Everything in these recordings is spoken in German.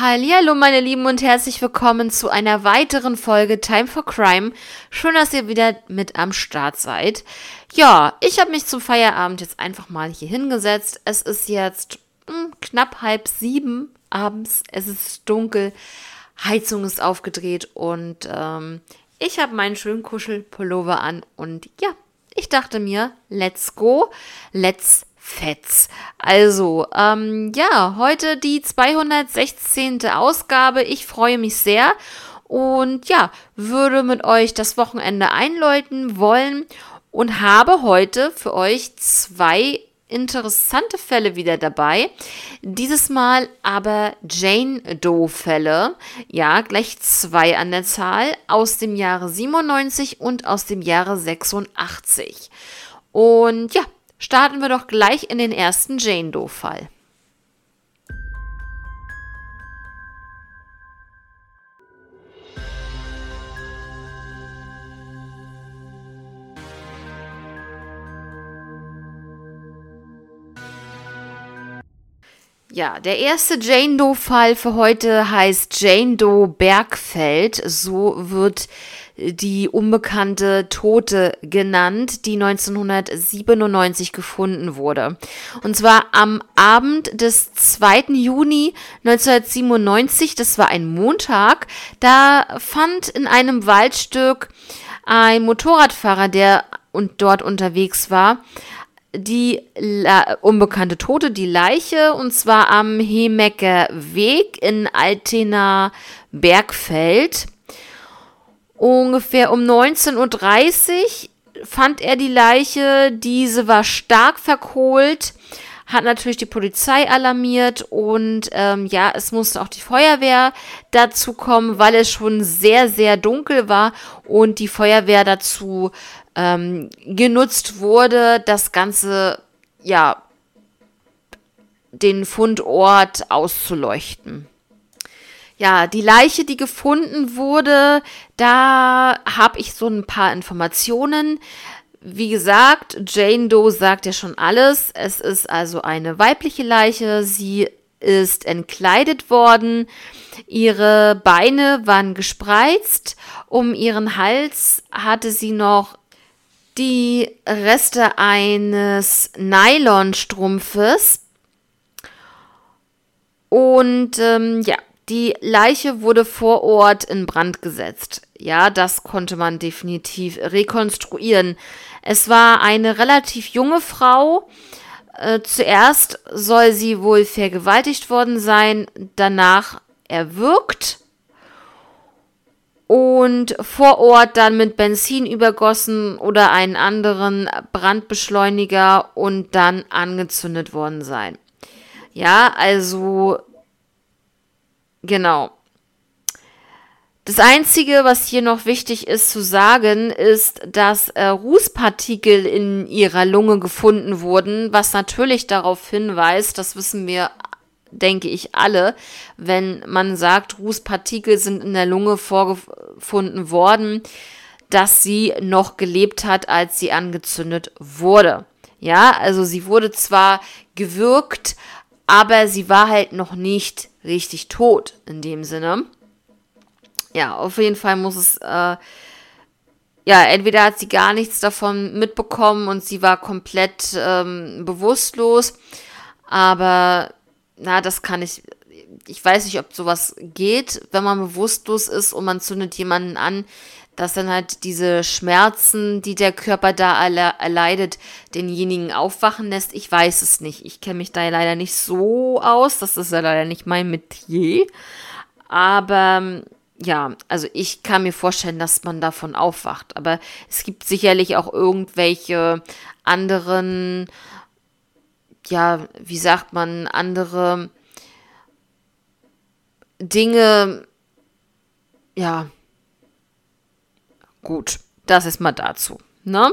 Hallo meine Lieben und herzlich willkommen zu einer weiteren Folge Time for Crime. Schön, dass ihr wieder mit am Start seid. Ja, ich habe mich zum Feierabend jetzt einfach mal hier hingesetzt. Es ist jetzt hm, knapp halb sieben abends. Es ist dunkel. Heizung ist aufgedreht und ähm, ich habe meinen schönen Kuschelpullover an und ja, ich dachte mir, let's go, let's Fetz. Also, ähm, ja, heute die 216. Ausgabe. Ich freue mich sehr und ja, würde mit euch das Wochenende einläuten wollen und habe heute für euch zwei interessante Fälle wieder dabei. Dieses Mal aber Jane Doe-Fälle. Ja, gleich zwei an der Zahl aus dem Jahre 97 und aus dem Jahre 86. Und ja, Starten wir doch gleich in den ersten Jane Doe-Fall. Ja, der erste Jane Doe-Fall für heute heißt Jane Doe Bergfeld. So wird die unbekannte Tote genannt, die 1997 gefunden wurde. Und zwar am Abend des 2. Juni 1997, das war ein Montag, da fand in einem Waldstück ein Motorradfahrer, der und dort unterwegs war, die La unbekannte Tote, die Leiche, und zwar am Hemecker Weg in Altena Bergfeld. Ungefähr um 19.30 Uhr fand er die Leiche. Diese war stark verkohlt, hat natürlich die Polizei alarmiert und ähm, ja, es musste auch die Feuerwehr dazu kommen, weil es schon sehr, sehr dunkel war und die Feuerwehr dazu ähm, genutzt wurde, das Ganze, ja, den Fundort auszuleuchten. Ja, die Leiche, die gefunden wurde, da habe ich so ein paar Informationen. Wie gesagt, Jane Doe sagt ja schon alles. Es ist also eine weibliche Leiche. Sie ist entkleidet worden. Ihre Beine waren gespreizt. Um ihren Hals hatte sie noch die Reste eines Nylonstrumpfes. Und ähm, ja, die Leiche wurde vor Ort in Brand gesetzt. Ja, das konnte man definitiv rekonstruieren. Es war eine relativ junge Frau. Äh, zuerst soll sie wohl vergewaltigt worden sein, danach erwürgt und vor Ort dann mit Benzin übergossen oder einen anderen Brandbeschleuniger und dann angezündet worden sein. Ja, also Genau. Das Einzige, was hier noch wichtig ist zu sagen, ist, dass äh, Rußpartikel in ihrer Lunge gefunden wurden, was natürlich darauf hinweist, das wissen wir, denke ich, alle, wenn man sagt, Rußpartikel sind in der Lunge vorgefunden worden, dass sie noch gelebt hat, als sie angezündet wurde. Ja, also sie wurde zwar gewürgt, aber sie war halt noch nicht richtig tot in dem Sinne. Ja, auf jeden Fall muss es, äh, ja, entweder hat sie gar nichts davon mitbekommen und sie war komplett ähm, bewusstlos, aber na, das kann ich, ich weiß nicht, ob sowas geht, wenn man bewusstlos ist und man zündet jemanden an, dass dann halt diese Schmerzen, die der Körper da erleidet, denjenigen aufwachen lässt. Ich weiß es nicht. Ich kenne mich da leider nicht so aus. Das ist ja leider nicht mein Metier. Aber ja, also ich kann mir vorstellen, dass man davon aufwacht. Aber es gibt sicherlich auch irgendwelche anderen, ja, wie sagt man, andere Dinge, ja, Gut, das ist mal dazu. Ne?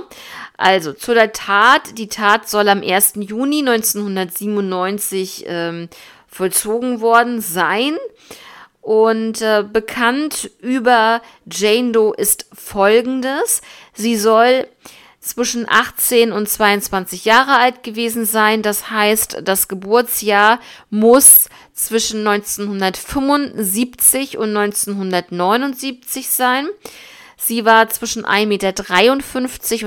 Also zu der Tat. Die Tat soll am 1. Juni 1997 ähm, vollzogen worden sein. Und äh, bekannt über Jane Doe ist folgendes. Sie soll zwischen 18 und 22 Jahre alt gewesen sein. Das heißt, das Geburtsjahr muss zwischen 1975 und 1979 sein. Sie war zwischen 1,53 Meter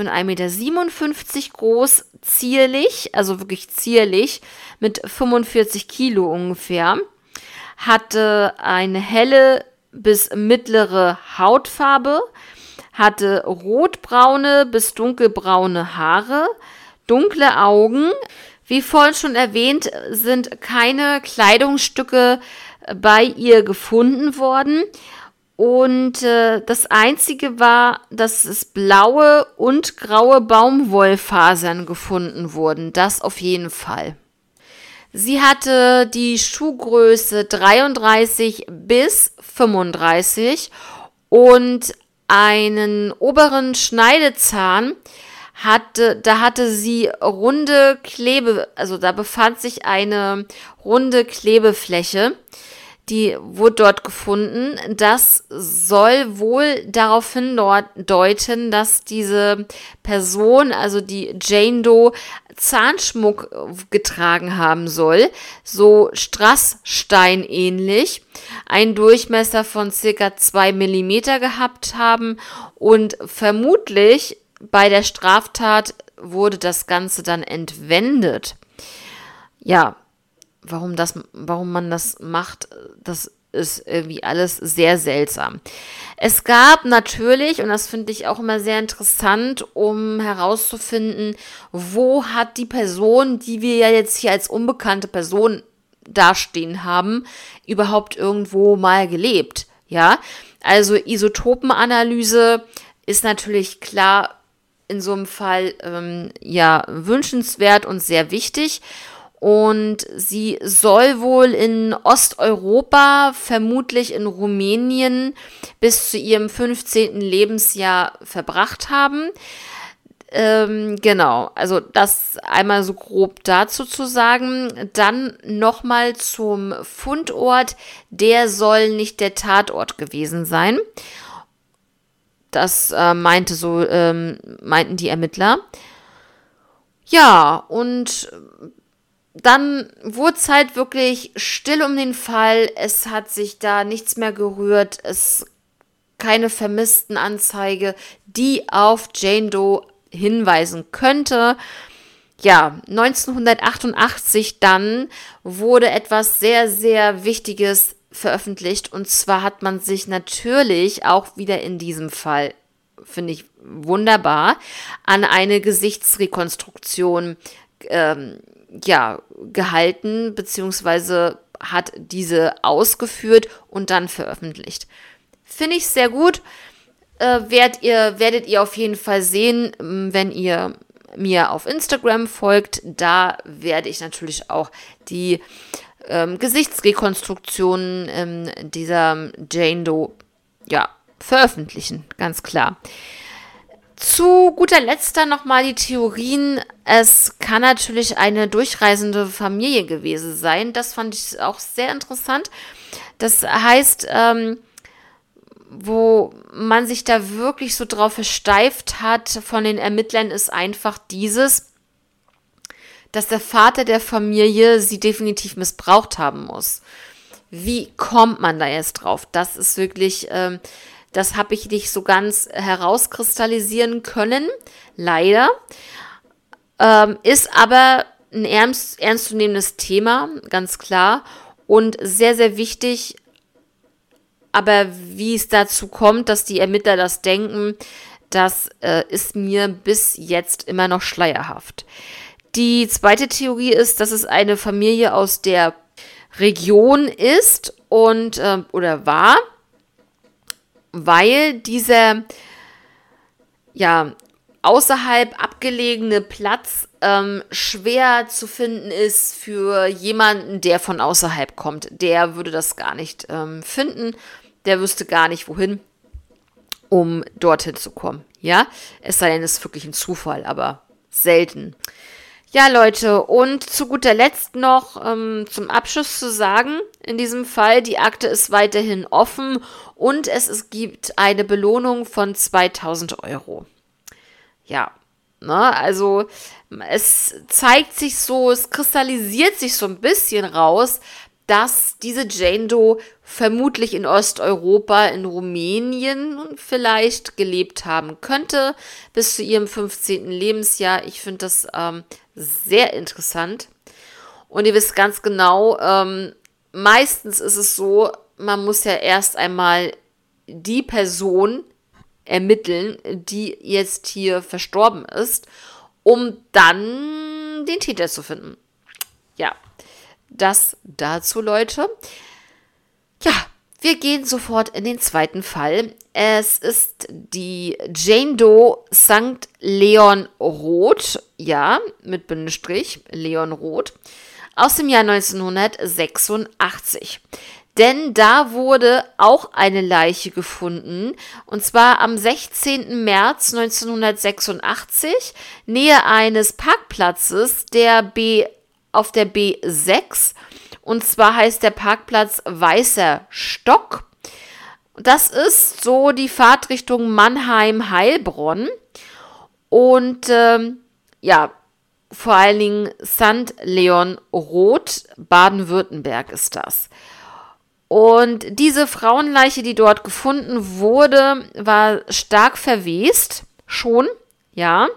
und 1,57 Meter groß, zierlich, also wirklich zierlich, mit 45 Kilo ungefähr, hatte eine helle bis mittlere Hautfarbe, hatte rotbraune bis dunkelbraune Haare, dunkle Augen. Wie vorhin schon erwähnt, sind keine Kleidungsstücke bei ihr gefunden worden. Und äh, das Einzige war, dass es blaue und graue Baumwollfasern gefunden wurden. Das auf jeden Fall. Sie hatte die Schuhgröße 33 bis 35 und einen oberen Schneidezahn hatte, da hatte sie runde Klebe, also da befand sich eine runde Klebefläche die wurde dort gefunden. Das soll wohl darauf hindeuten, dass diese Person, also die Jane Doe, Zahnschmuck getragen haben soll, so Strassstein ähnlich, einen Durchmesser von circa zwei Millimeter gehabt haben und vermutlich bei der Straftat wurde das Ganze dann entwendet. Ja, warum das, warum man das macht, das ist irgendwie alles sehr seltsam. Es gab natürlich, und das finde ich auch immer sehr interessant, um herauszufinden, wo hat die Person, die wir ja jetzt hier als unbekannte Person dastehen haben, überhaupt irgendwo mal gelebt. Ja, also Isotopenanalyse ist natürlich klar in so einem Fall ähm, ja wünschenswert und sehr wichtig. Und sie soll wohl in Osteuropa, vermutlich in Rumänien, bis zu ihrem 15. Lebensjahr verbracht haben. Ähm, genau, also das einmal so grob dazu zu sagen. Dann nochmal zum Fundort. Der soll nicht der Tatort gewesen sein. Das äh, meinte so, ähm, meinten die Ermittler. Ja, und dann wurde es halt wirklich still um den Fall. Es hat sich da nichts mehr gerührt. Es keine vermissten Anzeige, die auf Jane Doe hinweisen könnte. Ja, 1988 dann wurde etwas sehr, sehr Wichtiges veröffentlicht. Und zwar hat man sich natürlich auch wieder in diesem Fall, finde ich wunderbar, an eine Gesichtsrekonstruktion ähm, ja, gehalten, beziehungsweise hat diese ausgeführt und dann veröffentlicht. Finde ich sehr gut. Äh, werdet, ihr, werdet ihr auf jeden Fall sehen, ähm, wenn ihr mir auf Instagram folgt. Da werde ich natürlich auch die ähm, Gesichtsrekonstruktionen ähm, dieser Jane Doe ja, veröffentlichen, ganz klar. Zu guter Letzt nochmal die Theorien. Es kann natürlich eine durchreisende Familie gewesen sein. Das fand ich auch sehr interessant. Das heißt, ähm, wo man sich da wirklich so drauf versteift hat von den Ermittlern, ist einfach dieses, dass der Vater der Familie sie definitiv missbraucht haben muss. Wie kommt man da jetzt drauf? Das ist wirklich. Ähm, das habe ich nicht so ganz herauskristallisieren können, leider. Ähm, ist aber ein ernst, ernstzunehmendes Thema, ganz klar. Und sehr, sehr wichtig. Aber wie es dazu kommt, dass die Ermittler das denken, das äh, ist mir bis jetzt immer noch schleierhaft. Die zweite Theorie ist, dass es eine Familie aus der Region ist und äh, oder war weil dieser ja außerhalb abgelegene Platz ähm, schwer zu finden ist für jemanden, der von außerhalb kommt. Der würde das gar nicht ähm, finden. Der wüsste gar nicht, wohin, um dorthin zu kommen. Ja, es sei denn, es ist wirklich ein Zufall, aber selten. Ja, Leute, und zu guter Letzt noch ähm, zum Abschluss zu sagen, in diesem Fall, die Akte ist weiterhin offen und es, es gibt eine Belohnung von 2000 Euro. Ja, Ne? Also es zeigt sich so, es kristallisiert sich so ein bisschen raus, dass diese Jane Doe vermutlich in Osteuropa, in Rumänien vielleicht gelebt haben könnte, bis zu ihrem 15. Lebensjahr. Ich finde das ähm, sehr interessant. Und ihr wisst ganz genau, ähm, meistens ist es so, man muss ja erst einmal die Person ermitteln, die jetzt hier verstorben ist, um dann den Täter zu finden. Ja, das dazu, Leute. Ja, wir gehen sofort in den zweiten Fall. Es ist die Jane Doe St. Leon Roth, ja, mit Bindestrich, Leon Roth, aus dem Jahr 1986. Denn da wurde auch eine Leiche gefunden, und zwar am 16. März 1986, nähe eines Parkplatzes der B auf der B6. Und zwar heißt der Parkplatz Weißer Stock. Das ist so die Fahrtrichtung Mannheim-Heilbronn. Und ähm, ja, vor allen Dingen St. Leon Roth, Baden-Württemberg ist das. Und diese Frauenleiche, die dort gefunden wurde, war stark verwest, schon, ja.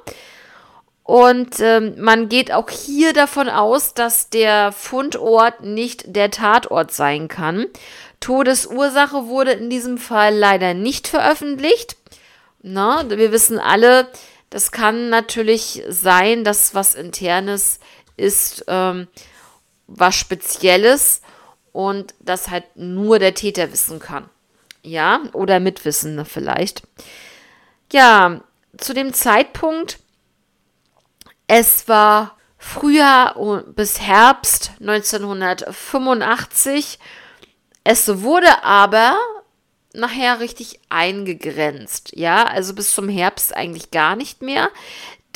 Und ähm, man geht auch hier davon aus, dass der Fundort nicht der Tatort sein kann. Todesursache wurde in diesem Fall leider nicht veröffentlicht. Na, wir wissen alle, das kann natürlich sein, dass was internes ist, ähm, was Spezielles und das halt nur der Täter wissen kann. Ja, oder Mitwissende vielleicht. Ja, zu dem Zeitpunkt, es war Frühjahr bis Herbst 1985. Es wurde aber nachher richtig eingegrenzt. Ja, also bis zum Herbst eigentlich gar nicht mehr.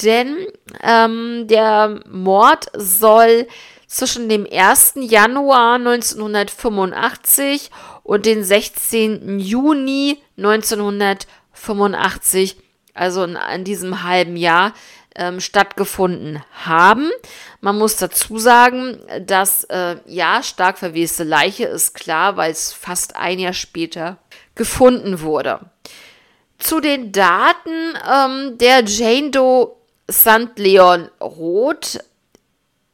Denn ähm, der Mord soll zwischen dem 1. Januar 1985 und dem 16. Juni 1985, also in, in diesem halben Jahr, ähm, stattgefunden haben. Man muss dazu sagen, dass äh, ja, stark verweste Leiche ist klar, weil es fast ein Jahr später gefunden wurde. Zu den Daten ähm, der Jane Doe St. Leon Roth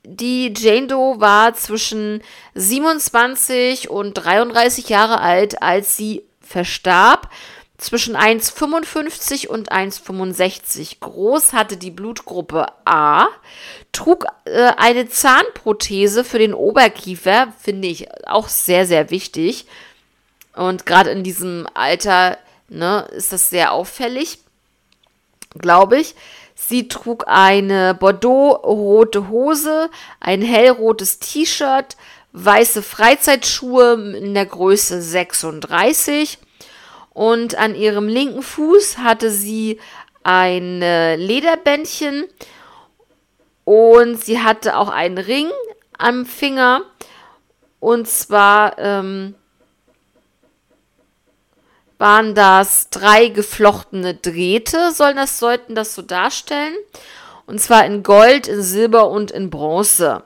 die Jane Doe war zwischen 27 und 33 Jahre alt, als sie verstarb. Zwischen 1,55 und 1,65 groß, hatte die Blutgruppe A, trug äh, eine Zahnprothese für den Oberkiefer, finde ich auch sehr, sehr wichtig. Und gerade in diesem Alter ne, ist das sehr auffällig, glaube ich. Sie trug eine Bordeaux-rote Hose, ein hellrotes T-Shirt, weiße Freizeitschuhe in der Größe 36 und an ihrem linken Fuß hatte sie ein Lederbändchen und sie hatte auch einen Ring am Finger und zwar ähm, waren das drei geflochtene Drähte, sollen das, sollten das so darstellen. Und zwar in Gold, in Silber und in Bronze.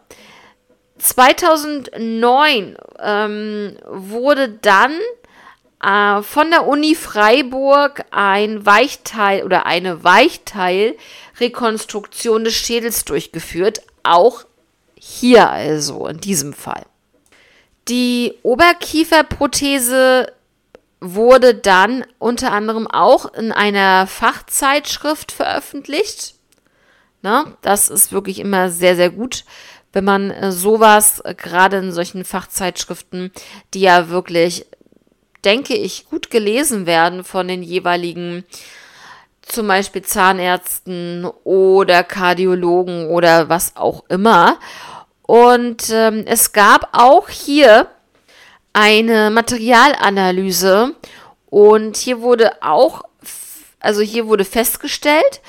2009 ähm, wurde dann äh, von der Uni Freiburg ein Weichteil oder eine Weichteilrekonstruktion des Schädels durchgeführt. Auch hier also in diesem Fall. Die Oberkieferprothese wurde dann unter anderem auch in einer Fachzeitschrift veröffentlicht. Na, das ist wirklich immer sehr, sehr gut, wenn man äh, sowas, äh, gerade in solchen Fachzeitschriften, die ja wirklich, denke ich, gut gelesen werden von den jeweiligen zum Beispiel Zahnärzten oder Kardiologen oder was auch immer. Und ähm, es gab auch hier eine Materialanalyse und hier wurde auch, also hier wurde festgestellt,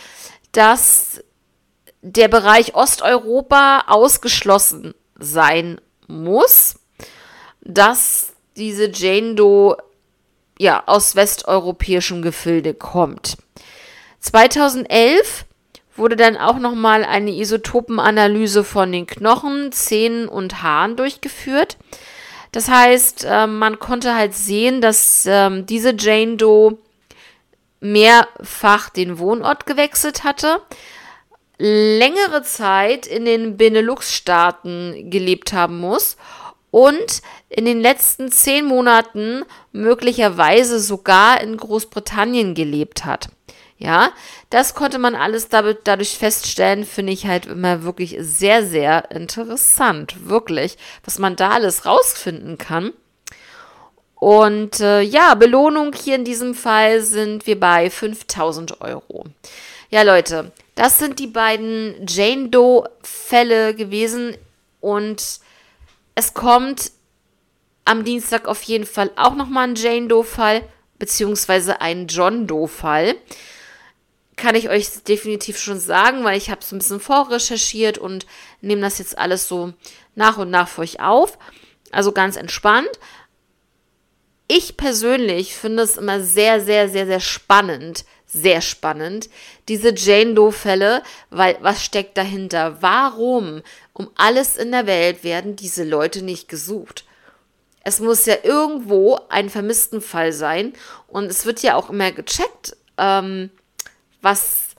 dass der Bereich Osteuropa ausgeschlossen sein muss, dass diese Jane Doe ja aus westeuropäischem Gefilde kommt. 2011 wurde dann auch nochmal eine Isotopenanalyse von den Knochen, Zähnen und Haaren durchgeführt. Das heißt, äh, man konnte halt sehen, dass ähm, diese Jane Doe mehrfach den Wohnort gewechselt hatte, längere Zeit in den Benelux-Staaten gelebt haben muss und in den letzten zehn Monaten möglicherweise sogar in Großbritannien gelebt hat. Ja, das konnte man alles dadurch feststellen, finde ich halt immer wirklich sehr, sehr interessant. Wirklich, was man da alles rausfinden kann. Und äh, ja, Belohnung hier in diesem Fall sind wir bei 5000 Euro. Ja, Leute, das sind die beiden Jane Doe-Fälle gewesen. Und es kommt am Dienstag auf jeden Fall auch nochmal ein Jane Doe-Fall, beziehungsweise ein John Doe-Fall. Kann ich euch definitiv schon sagen, weil ich habe es ein bisschen vorrecherchiert und nehme das jetzt alles so nach und nach für euch auf. Also ganz entspannt ich persönlich finde es immer sehr, sehr, sehr, sehr spannend, sehr spannend, diese Jane Doe-Fälle, weil was steckt dahinter? Warum um alles in der Welt werden diese Leute nicht gesucht? Es muss ja irgendwo ein vermissten Fall sein und es wird ja auch immer gecheckt, ähm, was,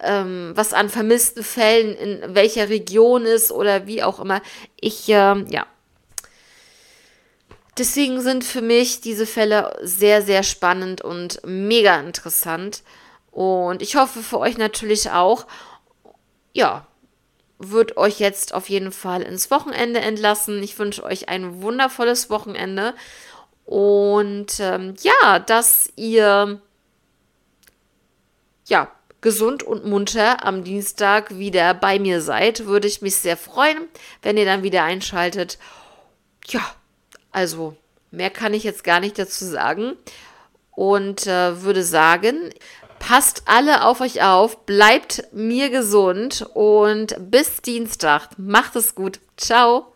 ähm, was an vermissten Fällen in welcher Region ist oder wie auch immer. Ich, äh, ja, Deswegen sind für mich diese Fälle sehr, sehr spannend und mega interessant. Und ich hoffe für euch natürlich auch, ja, wird euch jetzt auf jeden Fall ins Wochenende entlassen. Ich wünsche euch ein wundervolles Wochenende und ähm, ja, dass ihr ja gesund und munter am Dienstag wieder bei mir seid, würde ich mich sehr freuen, wenn ihr dann wieder einschaltet. Ja, also, mehr kann ich jetzt gar nicht dazu sagen. Und äh, würde sagen, passt alle auf euch auf, bleibt mir gesund und bis Dienstag. Macht es gut. Ciao.